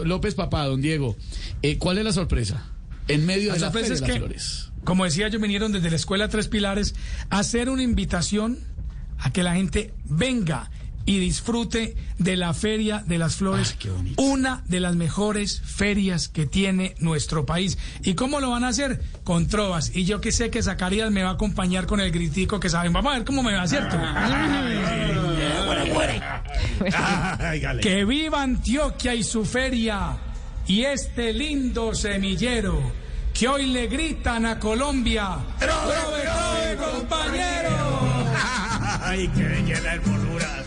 López Papá, don Diego, eh, ¿cuál es la sorpresa? En medio La de la sorpresa Feria es de las que, Flores. como decía yo, vinieron desde la Escuela Tres Pilares a hacer una invitación a que la gente venga y disfrute de la Feria de las Flores, Ay, una de las mejores ferias que tiene nuestro país. ¿Y cómo lo van a hacer? Con trovas. Y yo que sé que Zacarías me va a acompañar con el gritico que saben. Vamos a ver cómo me va, ¿cierto? Que viva Antioquia y su feria y este lindo semillero que hoy le gritan a Colombia. ¡Trove, trove, compañero! ¡Ay, qué belleza de hermosuras!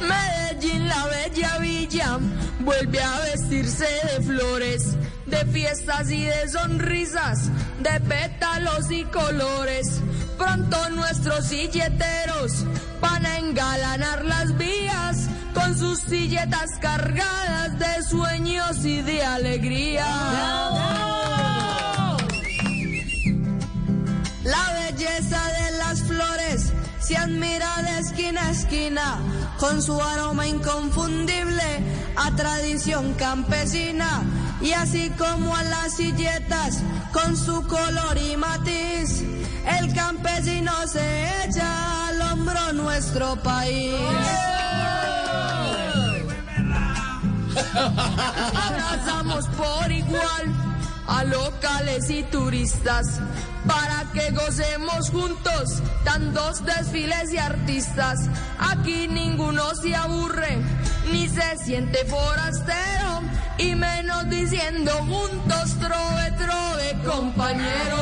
Medellín, la bella villa, vuelve a vestirse de flores, de fiestas y de sonrisas, de pétalos y colores. Pronto nuestros silleteros engalanar las vías con sus silletas cargadas de sueños y de alegría. La belleza de las flores se admira de esquina a esquina, con su aroma inconfundible a tradición campesina, y así como a las silletas con su color y matiz, el campesino se echa al hombro nuestro país. Abrazamos por igual a locales y turistas para que gocemos juntos tantos desfiles y artistas. Aquí ninguno se aburre ni se siente forastero y menos diciendo juntos trove, trove, compañero.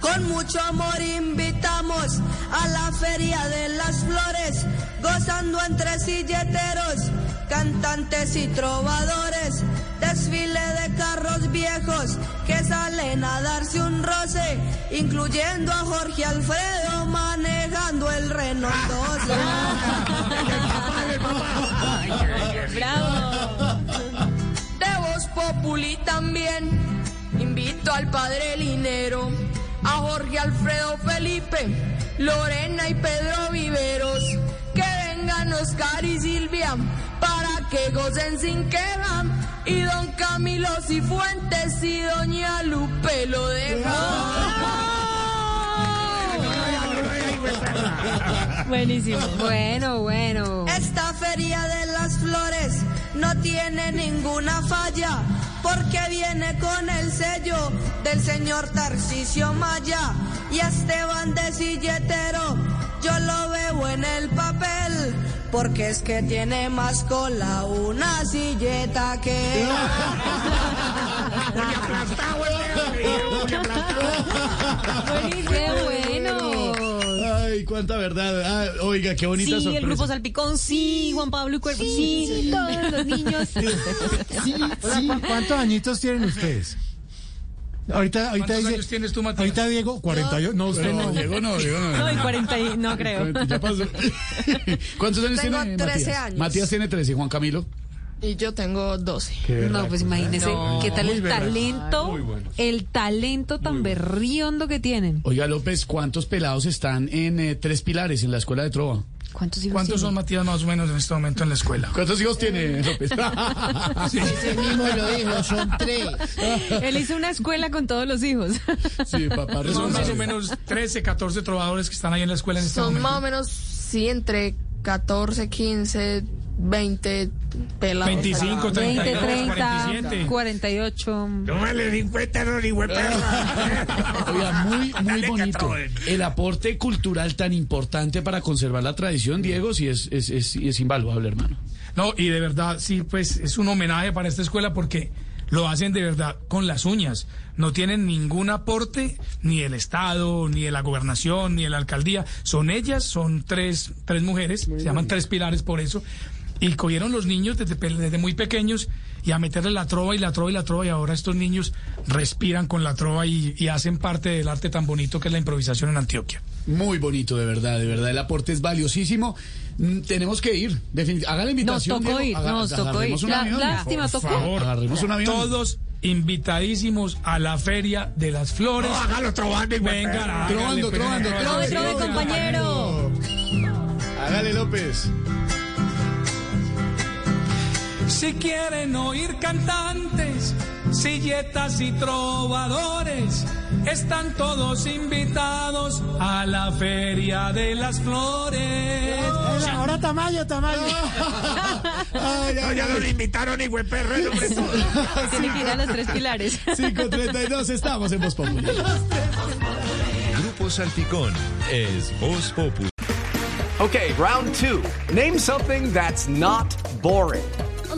Con mucho amor invitamos a la Feria de las Flores, gozando entre silleteros, cantantes y trovadores, desfile de carros viejos que salen a darse un roce, incluyendo a Jorge Alfredo manejando el Renault 12. De Voz Populi también. Invito al padre Linero, a Jorge Alfredo Felipe, Lorena y Pedro Viveros, que vengan Oscar y Silvia para que gocen sin queja, y don Camilo Cifuentes y doña Lupe lo dejan. Buenísimo. Bueno, bueno. Esta feria de las flores no tiene ninguna falla porque viene con el sello del señor Tarcisio Maya y Esteban de Silletero. Yo lo veo en el papel porque es que tiene más cola una silleta que... Qué bueno. Ay, cuánta verdad. Ah, oiga, qué bonita Sí, sorpresa. el grupo Salpicón, sí, Juan Pablo y Cuervo, sí, todos los niños. Hola, ¿cu- ¿Cuántos añitos tienen ustedes? Ahorita, ahorita ¿Cuántos dice. años tienes tú, Matías? Ahorita Diego, 48. No, usted No, no. Diego no, Diego no. No, y 40 y- no creo. Ya pasó. ¿Cuántos años Tengo tiene 13 Matías? años. Matías tiene 13, Juan Camilo. Y yo tengo 12. No, pues imagínese qué tal muy el berraco. talento, el talento tan berriondo que tienen. Oiga, López, ¿cuántos pelados están en eh, Tres Pilares, en la escuela de Trova? ¿Cuántos hijos ¿Cuántos son? Matías más o menos en este momento en la escuela? ¿Cuántos hijos tiene López? mismo lo dijo, son tres. Él hizo una escuela con todos los hijos. sí, papá, Son más o menos 13, 14 trovadores que están ahí en la escuela en este Son momento. más o menos, sí, entre 14, 15, 20 pelados. 25, 20, 32, 30, 47. 48. ¡Tómale 50, no, ni Oiga, muy, muy bonito. El aporte cultural tan importante para conservar la tradición, Diego, sí es, es, es, es invaluable, hermano. No, y de verdad, sí, pues es un homenaje para esta escuela porque lo hacen de verdad con las uñas. No tienen ningún aporte ni del Estado, ni de la gobernación, ni de la alcaldía. Son ellas, son tres, tres mujeres, se llaman tres pilares por eso. Y cogieron los niños desde, desde muy pequeños y a meterle la trova y la trova y la trova. Y ahora estos niños respiran con la trova y, y hacen parte del arte tan bonito que es la improvisación en Antioquia. Muy bonito, de verdad, de verdad. El aporte es valiosísimo. Mm, Tenemos que ir. Definitivamente. Haga la Nos invitación. tocó Diego. ir, Haga- nos tocó ir. un La- avión. lástima, Por tocó. favor. Agarremos un avión. Todos invitadísimos a la Feria de las Flores. No, hágalo trovando y pues, trovando, no, trovando. Trove, trove, compañero. Hágale, López. Si quieren oír cantantes, silletas y trovadores, están todos invitados a la Feria de las Flores. Ahora Tamayo, Tamayo. Ay, No, ay, ya no ay. le invitaron ni buen perro. Tiene que ir a los tres pilares. 5.32, estamos en Voz Populi. Grupo Salpicón es Voz Populi. Okay, round two. Name something that's not boring.